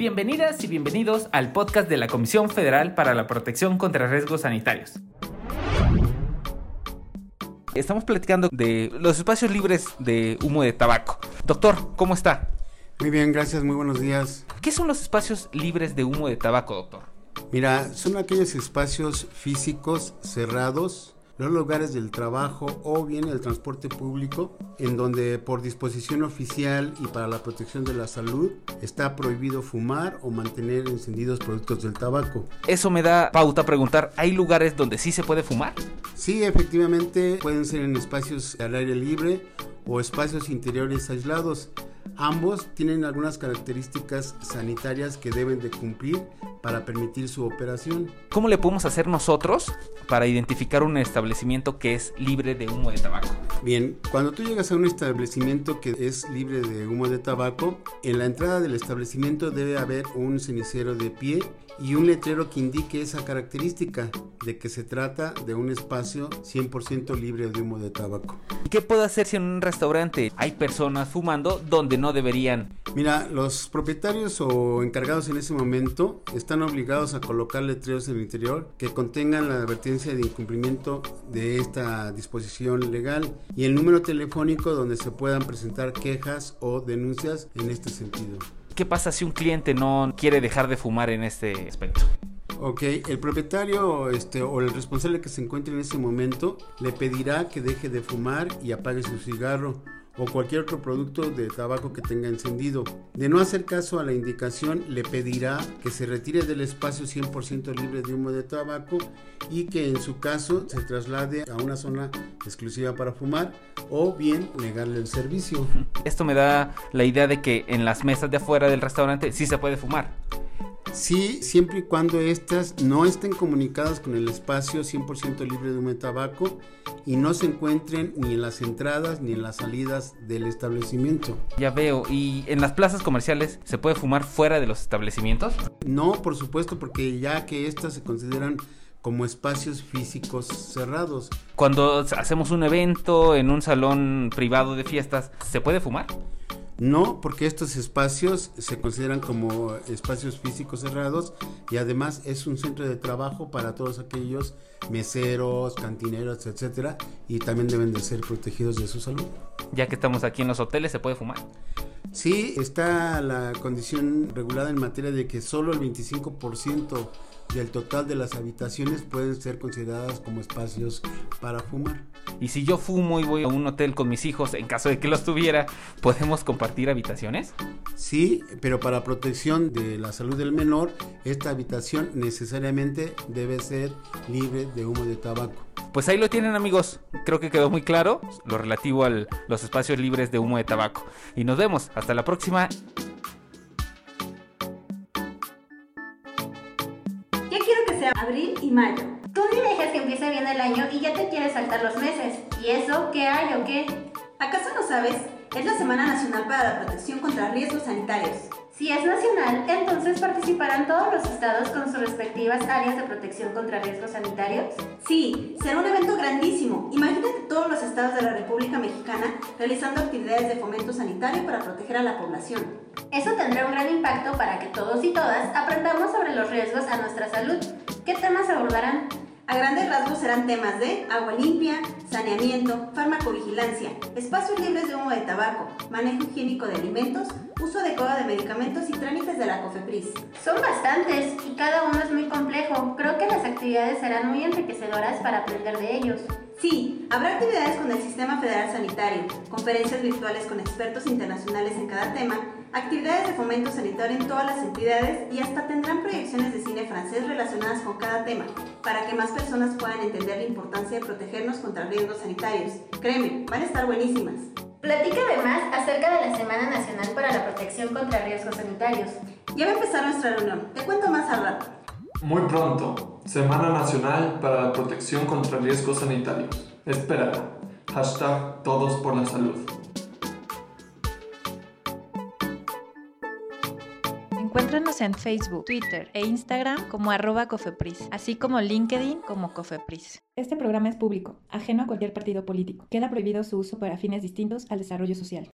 Bienvenidas y bienvenidos al podcast de la Comisión Federal para la Protección contra Riesgos Sanitarios. Estamos platicando de los espacios libres de humo de tabaco. Doctor, ¿cómo está? Muy bien, gracias, muy buenos días. ¿Qué son los espacios libres de humo de tabaco, doctor? Mira, son aquellos espacios físicos cerrados los lugares del trabajo o bien el transporte público, en donde por disposición oficial y para la protección de la salud está prohibido fumar o mantener encendidos productos del tabaco. Eso me da pauta a preguntar, ¿hay lugares donde sí se puede fumar? Sí, efectivamente, pueden ser en espacios al aire libre o espacios interiores aislados. Ambos tienen algunas características sanitarias que deben de cumplir para permitir su operación. ¿Cómo le podemos hacer nosotros para identificar un establecimiento que es libre de humo de tabaco? Bien, cuando tú llegas a un establecimiento que es libre de humo de tabaco, en la entrada del establecimiento debe haber un cenicero de pie y un letrero que indique esa característica de que se trata de un espacio 100% libre de humo de tabaco. ¿Qué puedo hacer si en un restaurante hay personas fumando donde no deberían? Mira, los propietarios o encargados en ese momento están obligados a colocar letreros en el interior que contengan la advertencia de incumplimiento de esta disposición legal y el número telefónico donde se puedan presentar quejas o denuncias en este sentido. ¿Qué pasa si un cliente no quiere dejar de fumar en este aspecto? Ok, el propietario este, o el responsable que se encuentre en ese momento le pedirá que deje de fumar y apague su cigarro o cualquier otro producto de tabaco que tenga encendido. De no hacer caso a la indicación, le pedirá que se retire del espacio 100% libre de humo de tabaco y que en su caso se traslade a una zona exclusiva para fumar o bien negarle el servicio. Esto me da la idea de que en las mesas de afuera del restaurante sí se puede fumar. Sí, siempre y cuando estas no estén comunicadas con el espacio 100% libre de humo de tabaco y no se encuentren ni en las entradas ni en las salidas del establecimiento. Ya veo, ¿y en las plazas comerciales se puede fumar fuera de los establecimientos? No, por supuesto, porque ya que estas se consideran como espacios físicos cerrados. Cuando hacemos un evento en un salón privado de fiestas, ¿se puede fumar? No, porque estos espacios se consideran como espacios físicos cerrados y además es un centro de trabajo para todos aquellos meseros, cantineros, etcétera, y también deben de ser protegidos de su salud. Ya que estamos aquí en los hoteles, ¿se puede fumar? Sí, está la condición regulada en materia de que solo el 25% del total de las habitaciones pueden ser consideradas como espacios para fumar. Y si yo fumo y voy a un hotel con mis hijos, en caso de que los tuviera, ¿podemos compartir habitaciones? Sí, pero para protección de la salud del menor, esta habitación necesariamente debe ser libre de humo de tabaco. Pues ahí lo tienen amigos, creo que quedó muy claro lo relativo a los espacios libres de humo de tabaco. Y nos vemos, hasta la próxima. abril y mayo. Tú ni dejes que empiece bien el año y ya te quieres saltar los meses. ¿Y eso qué hay o qué? ¿Acaso no sabes? Es la Semana Nacional para la Protección contra Riesgos Sanitarios. Si es nacional, entonces participarán todos los estados con sus respectivas áreas de protección contra riesgos sanitarios. Sí, será un evento grandísimo. Imagínate todos los estados de la República Mexicana realizando actividades de fomento sanitario para proteger a la población. Eso tendrá un gran impacto para que todos y todas aprendamos sobre los riesgos a nuestra salud. ¿Qué temas abordarán? A grandes rasgos serán temas de agua limpia, saneamiento, farmacovigilancia, espacios libres de humo de tabaco, manejo higiénico de alimentos, uso adecuado de medicamentos y trámites de la COFEPRIS. Son bastantes y cada uno es muy complejo. Creo que las actividades serán muy enriquecedoras para aprender de ellos. Sí, habrá actividades con el Sistema Federal Sanitario, conferencias virtuales con expertos internacionales en cada tema, actividades de fomento sanitario en todas las entidades y hasta tendrán proyecciones de cine francés relacionadas con cada tema, para que más personas puedan entender la importancia de protegernos contra riesgos sanitarios. Créeme, van a estar buenísimas. Platícame más acerca de la Semana Nacional para la Protección contra Riesgos Sanitarios. Ya va a empezar nuestra reunión, te cuento más al rato. Muy pronto, Semana Nacional para la Protección contra Riesgos Sanitarios. Espera. Hashtag Todos por la Salud. Encuéntranos en Facebook, Twitter e Instagram como arroba Cofepris, así como LinkedIn como Cofepris. Este programa es público, ajeno a cualquier partido político. Queda prohibido su uso para fines distintos al desarrollo social.